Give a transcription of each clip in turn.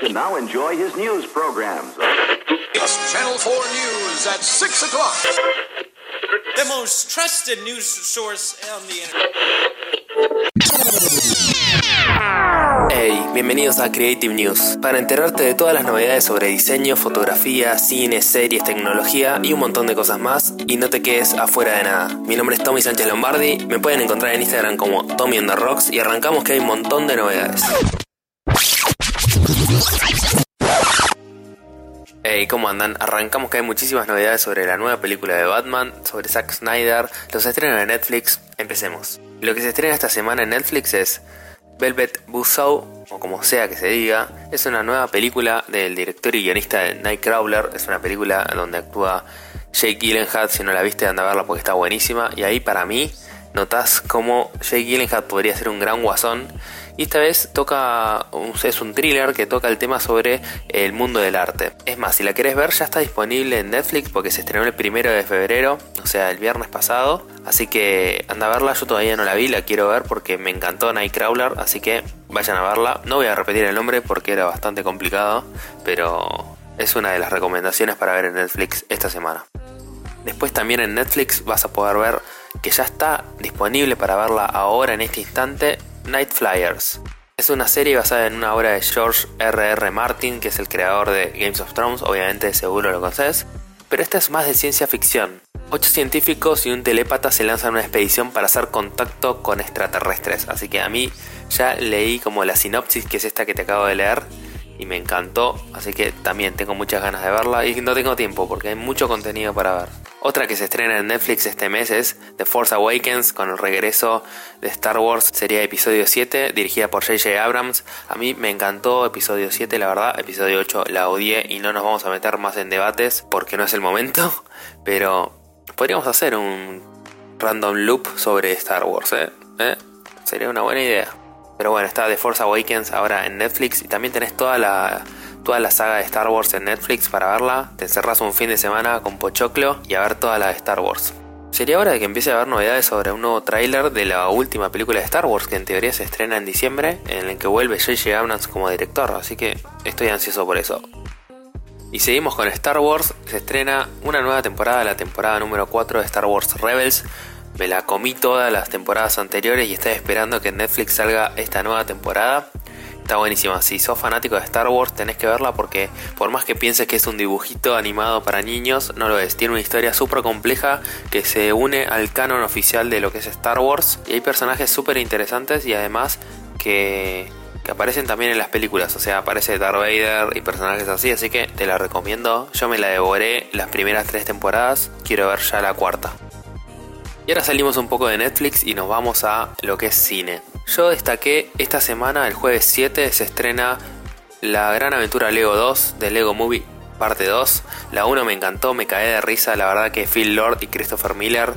And now enjoy his news programs. It's Channel 4 News at 6 o'clock. The most trusted news source on the internet. Hey, bienvenidos a Creative News, para enterarte de todas las novedades sobre diseño, fotografía, cine, series, tecnología y un montón de cosas más, y no te quedes afuera de nada. Mi nombre es Tommy Sánchez Lombardi, me pueden encontrar en Instagram como Tommy on the Rocks y arrancamos que hay un montón de novedades. Hey, ¿cómo andan? Arrancamos que hay muchísimas novedades sobre la nueva película de Batman, sobre Zack Snyder, los estrenos de Netflix. Empecemos. Lo que se estrena esta semana en Netflix es Velvet Buzzsaw, o como sea que se diga, es una nueva película del director y guionista de Nightcrawler. Es una película donde actúa Jake Gyllenhaal. Si no la viste, anda a verla porque está buenísima. Y ahí para mí notas cómo Jake Gyllenhaal podría ser un gran guasón y esta vez toca, es un thriller que toca el tema sobre el mundo del arte. Es más, si la querés ver ya está disponible en Netflix porque se estrenó el primero de febrero, o sea, el viernes pasado. Así que anda a verla, yo todavía no la vi, la quiero ver porque me encantó Nightcrawler, así que vayan a verla. No voy a repetir el nombre porque era bastante complicado, pero es una de las recomendaciones para ver en Netflix esta semana. Después también en Netflix vas a poder ver que ya está disponible para verla ahora en este instante Night Flyers. Es una serie basada en una obra de George R.R. R. Martin, que es el creador de Games of Thrones, obviamente seguro lo conoces, pero esta es más de ciencia ficción. Ocho científicos y un telépata se lanzan a una expedición para hacer contacto con extraterrestres, así que a mí ya leí como la sinopsis, que es esta que te acabo de leer, y me encantó, así que también tengo muchas ganas de verla y no tengo tiempo porque hay mucho contenido para ver. Otra que se estrena en Netflix este mes es The Force Awakens con el regreso de Star Wars, sería episodio 7, dirigida por JJ Abrams. A mí me encantó episodio 7, la verdad, episodio 8 la odié y no nos vamos a meter más en debates porque no es el momento, pero podríamos hacer un random loop sobre Star Wars, ¿eh? ¿Eh? Sería una buena idea. Pero bueno, está The Force Awakens ahora en Netflix y también tenés toda la, toda la saga de Star Wars en Netflix para verla. Te encerras un fin de semana con Pochoclo y a ver toda la de Star Wars. Sería hora de que empiece a haber novedades sobre un nuevo tráiler de la última película de Star Wars que en teoría se estrena en diciembre, en el que vuelve J.J. Abrams como director, así que estoy ansioso por eso. Y seguimos con Star Wars, se estrena una nueva temporada, la temporada número 4 de Star Wars Rebels, me la comí todas las temporadas anteriores y estoy esperando que Netflix salga esta nueva temporada. Está buenísima. Si sos fanático de Star Wars, tenés que verla porque, por más que pienses que es un dibujito animado para niños, no lo es. Tiene una historia súper compleja que se une al canon oficial de lo que es Star Wars. Y hay personajes súper interesantes y además que, que aparecen también en las películas. O sea, aparece Darth Vader y personajes así. Así que te la recomiendo. Yo me la devoré las primeras tres temporadas. Quiero ver ya la cuarta. Y ahora salimos un poco de Netflix y nos vamos a lo que es cine. Yo destaqué esta semana, el jueves 7, se estrena La Gran Aventura Lego 2 de Lego Movie parte 2. La 1 me encantó, me caí de risa, la verdad que Phil Lord y Christopher Miller,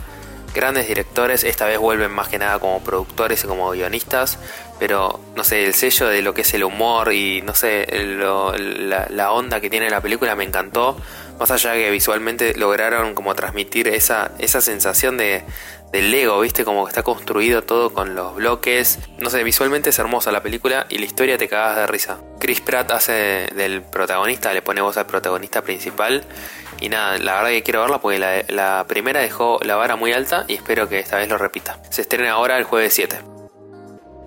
grandes directores, esta vez vuelven más que nada como productores y como guionistas, pero no sé, el sello de lo que es el humor y no sé, la, la onda que tiene la película me encantó. Más allá que visualmente lograron como transmitir esa, esa sensación de, Lego, ¿viste? Como que está construido todo con los bloques. No sé, visualmente es hermosa la película y la historia te cagas de risa. Chris Pratt hace del protagonista, le pone voz al protagonista principal. Y nada, la verdad que quiero verla porque la, la primera dejó la vara muy alta y espero que esta vez lo repita. Se estrena ahora el jueves 7.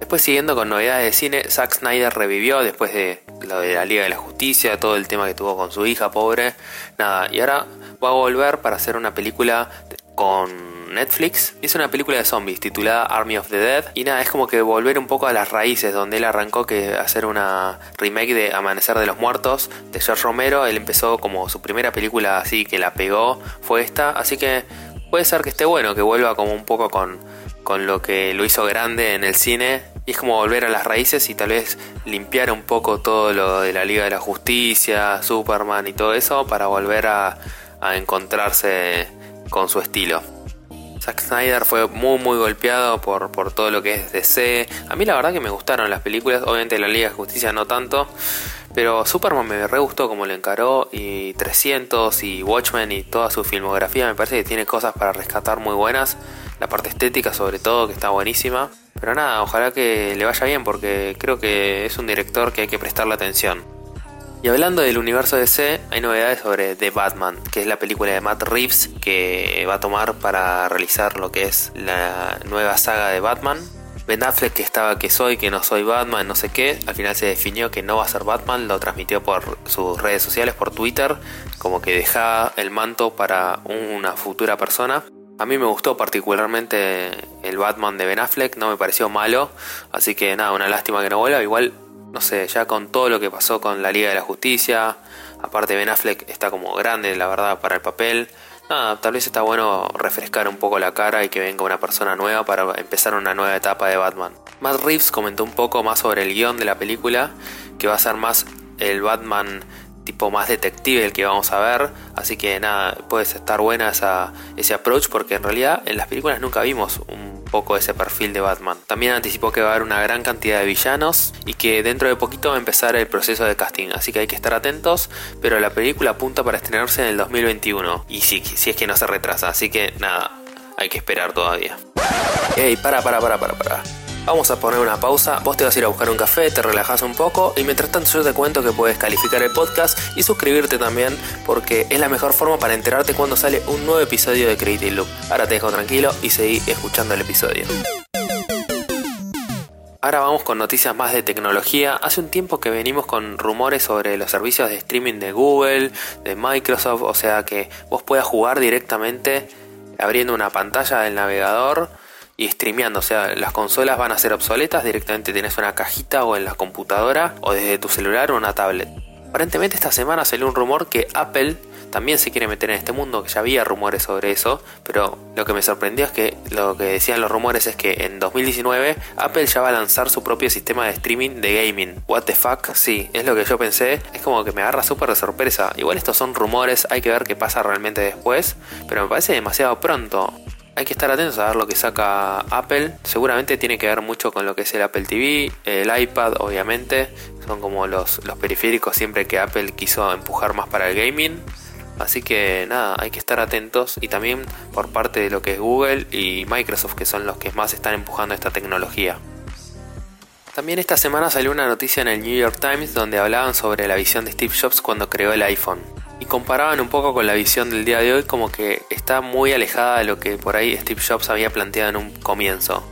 Después siguiendo con novedades de cine, Zack Snyder revivió después de lo de la Liga de la Justicia, todo el tema que tuvo con su hija pobre, nada, y ahora va a volver para hacer una película con Netflix. Es una película de zombies titulada Army of the Dead. Y nada, es como que volver un poco a las raíces donde él arrancó que hacer una remake de Amanecer de los Muertos de George Romero. Él empezó como su primera película así que la pegó, fue esta. Así que puede ser que esté bueno, que vuelva como un poco con, con lo que lo hizo grande en el cine y es como volver a las raíces y tal vez limpiar un poco todo lo de la Liga de la Justicia, Superman y todo eso para volver a, encontrarse con su estilo. Zack Snyder fue muy muy golpeado por, por todo lo que es DC. A mí la verdad que me gustaron las películas, obviamente la Liga de Justicia no tanto, pero Superman me re gustó como lo encaró y 300 y Watchmen y toda su filmografía me parece que tiene cosas para rescatar muy buenas. La parte estética sobre todo que está buenísima. Pero nada, ojalá que le vaya bien porque creo que es un director que hay que prestarle atención. Y hablando del universo DC, hay novedades sobre The Batman, que es la película de Matt Reeves que va a tomar para realizar lo que es la nueva saga de Batman. Ben Affleck que estaba que soy, que no soy Batman, no sé qué, al final se definió que no va a ser Batman, lo transmitió por sus redes sociales, por Twitter, como que dejaba el manto para una futura persona. A mí me gustó particularmente el Batman de Ben Affleck, no me pareció malo, así que nada, una lástima que no vuelva, igual no sé, ya con todo lo que pasó con la Liga de la Justicia, aparte Ben Affleck está como grande, la verdad, para el papel. Nada, tal vez está bueno refrescar un poco la cara y que venga una persona nueva para empezar una nueva etapa de Batman. Matt Reeves comentó un poco más sobre el guion de la película, que va a ser más el Batman tipo más detective el que vamos a ver. Así que nada, puede estar buena esa, ese approach porque en realidad en las películas nunca vimos un poco ese perfil de Batman. También anticipó que va a haber una gran cantidad de villanos y que dentro de poquito va a empezar el proceso de casting. Así que hay que estar atentos, pero la película apunta para estrenarse en el 2021 y si, si es que no se retrasa. Así que nada, hay que esperar todavía. Ey, para, para, para, para, para. Vamos a poner una pausa, vos te vas a ir a buscar un café, te relajas un poco y mientras tanto yo te cuento que puedes calificar el podcast y suscribirte también porque es la mejor forma para enterarte cuando sale un nuevo episodio de Creative Loop. Ahora te dejo tranquilo y seguí escuchando el episodio. Ahora vamos con noticias más de tecnología. Hace un tiempo que venimos con rumores sobre los servicios de streaming de Google, de Microsoft, o sea que vos puedas jugar directamente abriendo una pantalla del navegador y streameando, o sea, las consolas van a ser obsoletas, directamente tienes una cajita o en la computadora o desde tu celular o una tablet. Aparentemente esta semana salió un rumor que Apple también se quiere meter en este mundo, que ya había rumores sobre eso, pero lo que me sorprendió es que lo que decían los rumores es que en 2019 Apple ya va a lanzar su propio sistema de streaming de gaming. What the fuck? Sí, es lo que yo pensé, es como que me agarra súper de sorpresa. Igual estos son rumores, hay que ver qué pasa realmente después, pero me parece demasiado pronto hay que estar atentos a ver lo que saca Apple. Seguramente tiene que ver mucho con lo que es el Apple TV, el iPad, obviamente. Son como los, los periféricos siempre que Apple quiso empujar más para el gaming. Así que nada, hay que estar atentos y también por parte de lo que es Google y Microsoft, que son los que más están empujando esta tecnología. También esta semana salió una noticia en el New York Times donde hablaban sobre la visión de Steve Jobs cuando creó el iPhone y comparaban un poco con la visión del día de hoy como que está muy alejada de lo que por ahí Steve Jobs había planteado en un comienzo.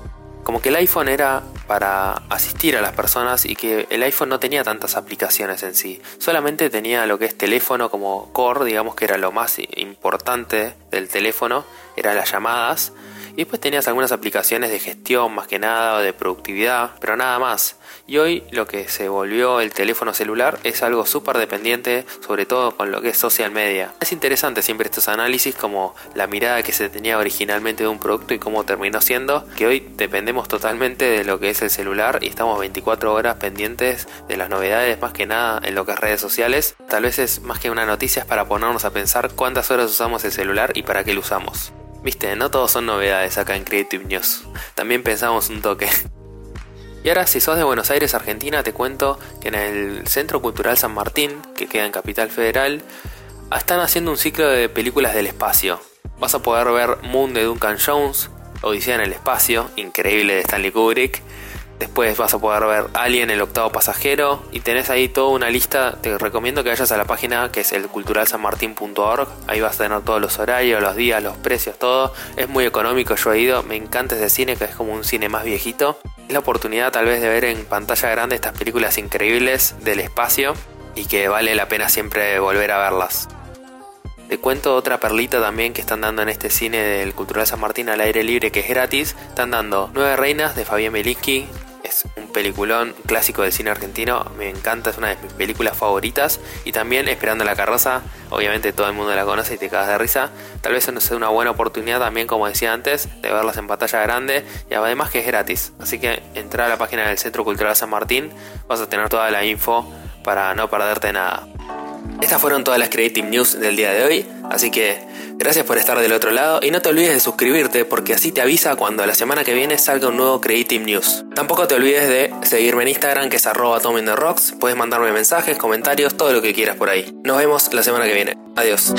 Como que el iPhone era para asistir a las personas y que el iPhone no tenía tantas aplicaciones en sí. Solamente tenía lo que es teléfono como core, digamos que era lo más importante del teléfono, eran las llamadas. Y después tenías algunas aplicaciones de gestión más que nada o de productividad, pero nada más. Y hoy lo que se volvió el teléfono celular es algo súper dependiente, sobre todo con lo que es social media. Es interesante siempre estos análisis como la mirada que se tenía originalmente de un producto y cómo terminó siendo, que hoy dependemos totalmente de lo que es el celular y estamos 24 horas pendientes de las novedades más que nada en lo que es redes sociales. Tal vez es más que una noticia es para ponernos a pensar cuántas horas usamos el celular y para qué lo usamos. Viste, no todos son novedades acá en Creative News. También pensamos un toque. Y ahora, si sos de Buenos Aires, Argentina, te cuento que en el Centro Cultural San Martín, que queda en Capital Federal, están haciendo un ciclo de películas del espacio. Vas a poder ver Moon de Duncan Jones, Odisea en el espacio, increíble de Stanley Kubrick, Después vas a poder ver Alien, el octavo pasajero. Y tenés ahí toda una lista. Te recomiendo que vayas a la página que es el culturalsanmartin.org. Ahí vas a tener todos los horarios, los días, los precios, todo. Es muy económico, yo he ido. Me encanta ese cine, que es como un cine más viejito. Es la oportunidad tal vez de ver en pantalla grande estas películas increíbles del espacio. Y que vale la pena siempre volver a verlas. Te cuento otra perlita también que están dando en este cine del Cultural San Martín al aire libre que es gratis. Están dando Nueve Reinas de Fabián un peliculón clásico del cine argentino, me encanta, es una de mis películas favoritas. Y también Esperando la carroza, obviamente todo el mundo la conoce y te cagas de risa. Tal vez no sea una buena oportunidad también, como decía antes, de verlas en pantalla grande y además que es gratis. Así que entra a la página del Centro Cultural San Martín, vas a tener toda la info para no perderte nada. Estas fueron todas las Creative News del día de hoy, así que Gracias por estar del otro lado y no te olvides de suscribirte porque así te avisa cuando la semana que viene salga un nuevo Creative News. Tampoco te olvides de seguirme en Instagram que es arroba Rocks. Puedes mandarme mensajes, comentarios, todo lo que quieras por ahí. Nos vemos la semana que viene. Adiós.